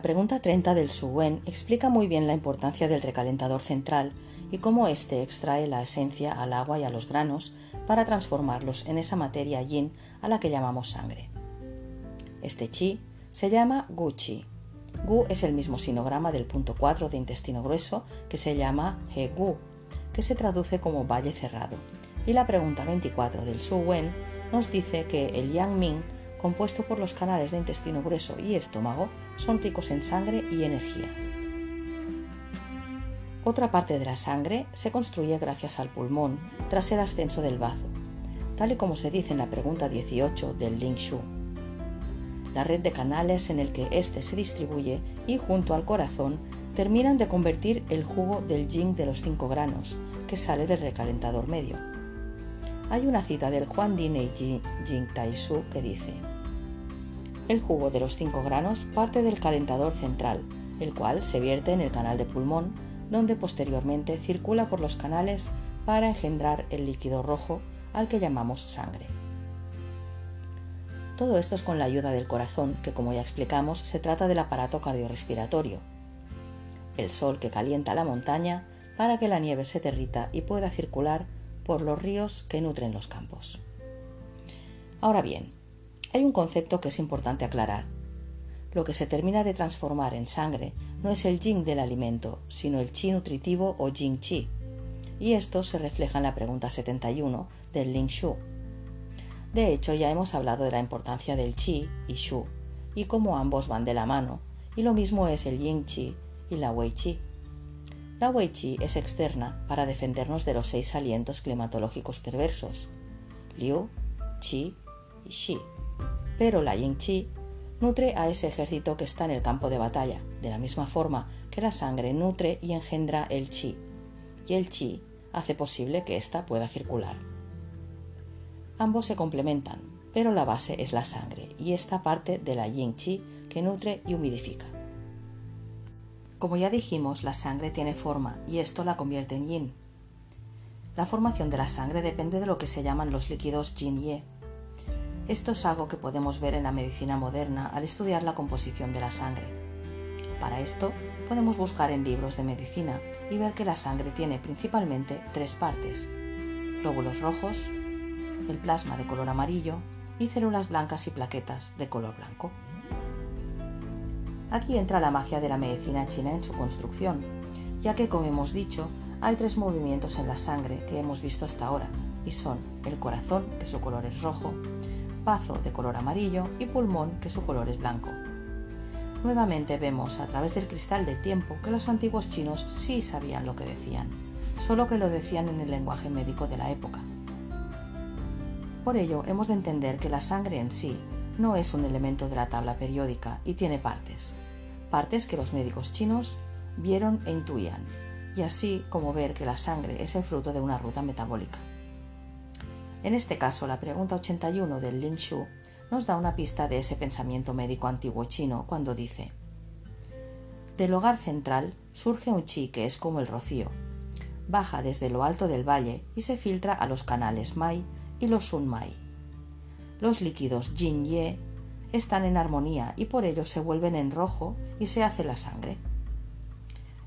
La pregunta 30 del Suwen explica muy bien la importancia del recalentador central y cómo éste extrae la esencia al agua y a los granos para transformarlos en esa materia yin a la que llamamos sangre. Este chi se llama gu chi. Gu es el mismo sinograma del punto 4 de intestino grueso que se llama he gu, que se traduce como valle cerrado. Y la pregunta 24 del Su Wen nos dice que el Yang Ming, compuesto por los canales de intestino grueso y estómago, son ricos en sangre y energía. Otra parte de la sangre se construye gracias al pulmón tras el ascenso del bazo, tal y como se dice en la pregunta 18 del Ling Shu. La red de canales en el que éste se distribuye y junto al corazón terminan de convertir el jugo del yin de los 5 granos, que sale del recalentador medio. Hay una cita del Juan Di Neiji Jing Tai Su que dice: El jugo de los 5 granos parte del calentador central, el cual se vierte en el canal de pulmón, donde posteriormente circula por los canales para engendrar el líquido rojo al que llamamos sangre. Todo esto es con la ayuda del corazón, que como ya explicamos se trata del aparato cardiorrespiratorio. El sol que calienta la montaña para que la nieve se derrita y pueda circular por los ríos que nutren los campos. Ahora bien, hay un concepto que es importante aclarar. Lo que se termina de transformar en sangre no es el yin del alimento, sino el chi nutritivo o yin chi. Y esto se refleja en la pregunta 71 del Ling Shu. De hecho, ya hemos hablado de la importancia del chi y shu, y cómo ambos van de la mano, y lo mismo es el yin chi y la wei chi. La wei chi es externa para defendernos de los seis alientos climatológicos perversos, liu, chi y shi. Pero la yin chi nutre a ese ejército que está en el campo de batalla, de la misma forma que la sangre nutre y engendra el chi, y el chi hace posible que ésta pueda circular. Ambos se complementan, pero la base es la sangre, y esta parte de la yin chi que nutre y humidifica. Como ya dijimos, la sangre tiene forma y esto la convierte en yin. La formación de la sangre depende de lo que se llaman los líquidos yin-ye, esto es algo que podemos ver en la medicina moderna al estudiar la composición de la sangre. Para esto, podemos buscar en libros de medicina y ver que la sangre tiene principalmente tres partes, glóbulos rojos, el plasma de color amarillo y células blancas y plaquetas de color blanco. Aquí entra la magia de la medicina china en su construcción, ya que, como hemos dicho, hay tres movimientos en la sangre que hemos visto hasta ahora, y son el corazón, que su color es rojo, bazo de color amarillo y pulmón que su color es blanco. Nuevamente vemos a través del cristal del tiempo que los antiguos chinos sí sabían lo que decían, solo que lo decían en el lenguaje médico de la época. Por ello, hemos de entender que la sangre en sí no es un elemento de la tabla periódica y tiene partes, partes que los médicos chinos vieron e intuían, y así como ver que la sangre es el fruto de una ruta metabólica. En este caso, la pregunta 81 del Ling Shu nos da una pista de ese pensamiento médico antiguo chino cuando dice: Del hogar central surge un chi que es como el rocío. Baja desde lo alto del valle y se filtra a los canales Mai y los Sun Mai. Los líquidos Jin Ye están en armonía y por ello se vuelven en rojo y se hace la sangre.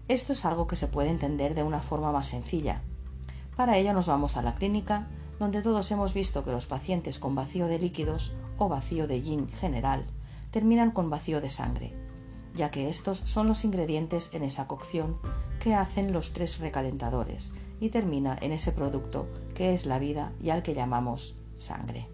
Esto es algo que se puede entender de una forma más sencilla. Para ello nos vamos a la clínica donde todos hemos visto que los pacientes con vacío de líquidos o vacío de yin general terminan con vacío de sangre, ya que estos son los ingredientes en esa cocción que hacen los tres recalentadores y termina en ese producto que es la vida y al que llamamos sangre.